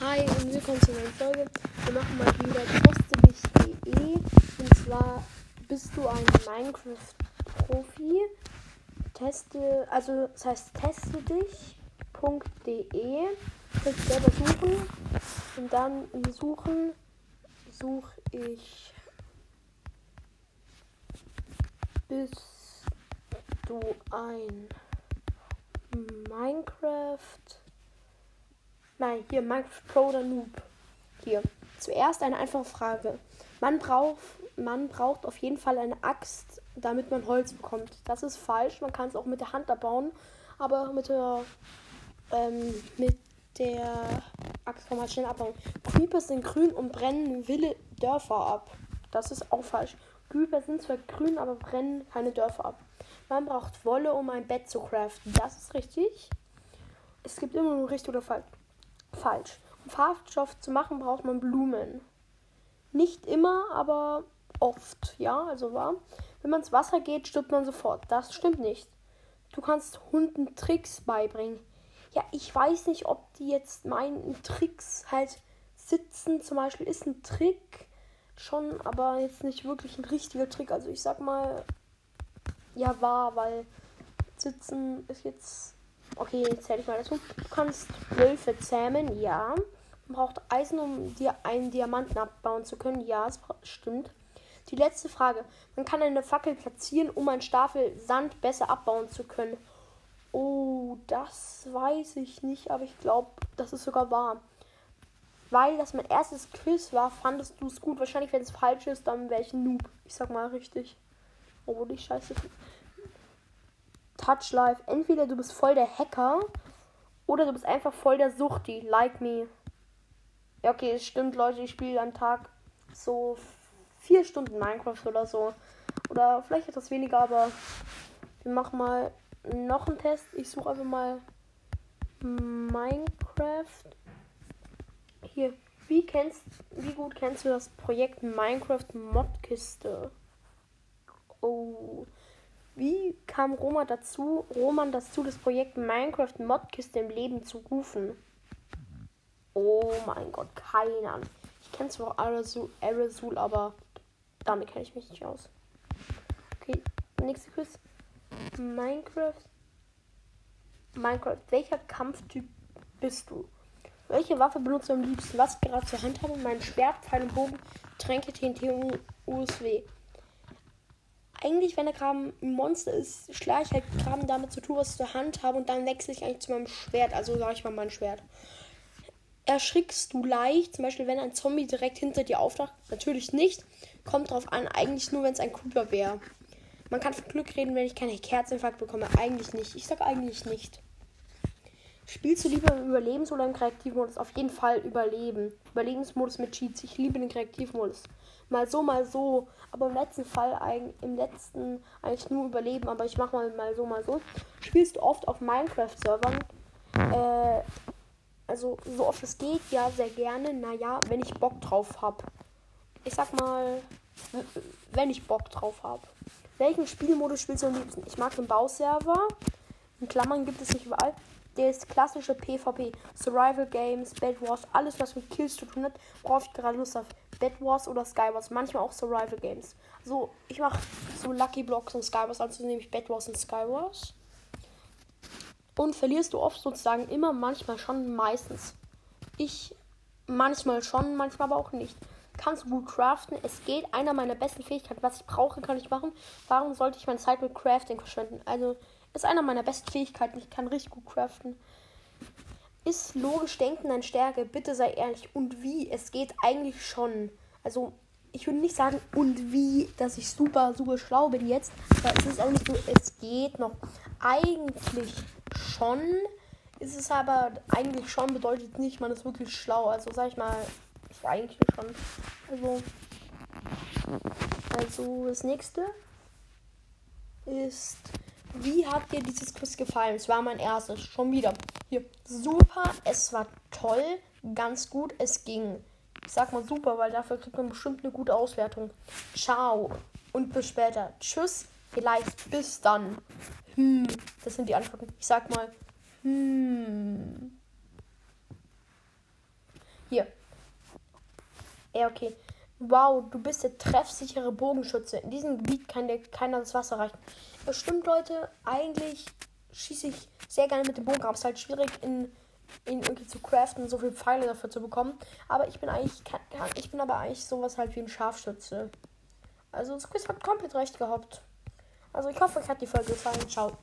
Hi und willkommen zu einer Folge. Wir machen mal wieder testedich.de und zwar bist du ein Minecraft-Profi. Teste, also das heißt testedich.de. Kannst selber suchen und dann in Suchen suche ich bist du ein Minecraft Nein, hier Minecraft Pro oder Noob. Hier. Zuerst eine einfache Frage. Man braucht, man braucht auf jeden Fall eine Axt, damit man Holz bekommt. Das ist falsch. Man kann es auch mit der Hand abbauen. Aber mit der, ähm, mit der Axt kann man schnell abbauen. Creeper sind grün und brennen wilde Dörfer ab. Das ist auch falsch. Creeper sind zwar grün, aber brennen keine Dörfer ab. Man braucht Wolle, um ein Bett zu craften. Das ist richtig. Es gibt immer nur richtig oder falsch. Falsch. Um Farbstoff zu machen, braucht man Blumen. Nicht immer, aber oft. Ja, also wahr. Wenn man ins Wasser geht, stirbt man sofort. Das stimmt nicht. Du kannst Hunden Tricks beibringen. Ja, ich weiß nicht, ob die jetzt meinen Tricks halt sitzen. Zum Beispiel ist ein Trick schon, aber jetzt nicht wirklich ein richtiger Trick. Also ich sag mal, ja, war, weil sitzen ist jetzt Okay, jetzt zähle ich mal dazu. Du kannst Wölfe zähmen, ja. Man braucht Eisen, um dir einen Diamanten abbauen zu können. Ja, es stimmt. Die letzte Frage. Man kann eine Fackel platzieren, um einen Stapel Sand besser abbauen zu können. Oh, das weiß ich nicht, aber ich glaube, das ist sogar wahr. Weil das mein erstes Quiz war, fandest du es gut. Wahrscheinlich, wenn es falsch ist, dann wäre ich ein Noob. Ich sag mal richtig. Obwohl ich scheiße. Touch Life. Entweder du bist voll der Hacker oder du bist einfach voll der Suchti. Like me. Ja, okay, es stimmt, Leute. Ich spiele am Tag so vier Stunden Minecraft oder so. Oder vielleicht etwas weniger, aber wir machen mal noch einen Test. Ich suche einfach mal Minecraft. Hier, wie kennst, wie gut kennst du das Projekt Minecraft Modkiste? Oh, wie kam Roman dazu, Roman dazu, das Projekt Minecraft Modkiste im Leben zu rufen? Oh mein Gott, keine Ahnung. Ich kenne zwar Aerosol, aber damit kenne ich mich nicht aus. Okay, nächste Quiz. Minecraft. Minecraft. Welcher Kampftyp bist du? Welche Waffe benutzt du am liebsten? Was gerade zur Hand habe? Mein Schwert, Pfeil und Bogen, Tränke, TNT und USW eigentlich, wenn der Graben ein Monster ist, schlage ich halt Graben damit zu tun, was ich zur Hand habe und dann wechsle ich eigentlich zu meinem Schwert. Also sage ich mal mein Schwert. Erschrickst du leicht, zum Beispiel, wenn ein Zombie direkt hinter dir auftaucht? Natürlich nicht. Kommt drauf an, eigentlich nur, wenn es ein Creeper wäre. Man kann von Glück reden, wenn ich keine Herzinfarkt bekomme. Eigentlich nicht. Ich sage eigentlich nicht. Spielst du lieber im Überlebens- oder im Kreativmodus? Auf jeden Fall Überleben. Überlebensmodus mit Cheats. Ich liebe den Kreativmodus mal so, mal so. Aber im letzten Fall, im letzten eigentlich nur überleben. Aber ich mache mal, mal so, mal so. Spielst du oft auf Minecraft-Servern? Äh, also so oft es geht, ja, sehr gerne. Naja, wenn ich Bock drauf habe. Ich sag mal, wenn ich Bock drauf habe. Welchen Spielmodus spielst du am liebsten? Ich mag den Bauserver. In Klammern gibt es nicht überall das klassische PvP, Survival Games, Bed Wars, alles was mit Kills zu tun hat, worauf ich gerade Lust auf. Bed Wars oder Skywars, manchmal auch Survival Games. So, ich mache so Lucky Blocks und Skywars, also nehme ich Bed Wars und Skywars. Und verlierst du oft sozusagen immer, manchmal schon, meistens. Ich manchmal schon, manchmal aber auch nicht. Kannst du gut craften? Es geht. Einer meiner besten Fähigkeiten, was ich brauche, kann ich machen. Warum sollte ich meine Zeit mit Crafting verschwenden? Also, ist einer meiner besten Fähigkeiten. Ich kann richtig gut craften. Ist logisch denken eine Stärke? Bitte sei ehrlich. Und wie? Es geht eigentlich schon. Also, ich würde nicht sagen, und wie, dass ich super, super schlau bin jetzt. Aber es ist auch nicht so, es geht noch. Eigentlich schon. Ist es aber eigentlich schon, bedeutet nicht, man ist wirklich schlau. Also, sag ich mal, ist eigentlich schon. Also, also das nächste ist wie hat dir dieses Quiz gefallen? Es war mein erstes. Schon wieder. Hier. Super. Es war toll. Ganz gut. Es ging. Ich sag mal super, weil dafür kriegt man bestimmt eine gute Auswertung. Ciao. Und bis später. Tschüss. Vielleicht bis dann. Hm. Das sind die Antworten. Ich sag mal. Hm. Hier. Ja, okay. Wow, du bist der treffsichere Bogenschütze. In diesem Gebiet kann dir keiner das Wasser reichen. Das stimmt, Leute. Eigentlich schieße ich sehr gerne mit dem Bogen, aber es ist halt schwierig, in, ihn irgendwie zu craften, so viele Pfeile dafür zu bekommen. Aber ich bin eigentlich, ich bin aber eigentlich sowas halt wie ein Scharfschütze. Also, das Quiz hat komplett recht gehabt. Also, ich hoffe, euch hat die Folge gefallen. Ciao.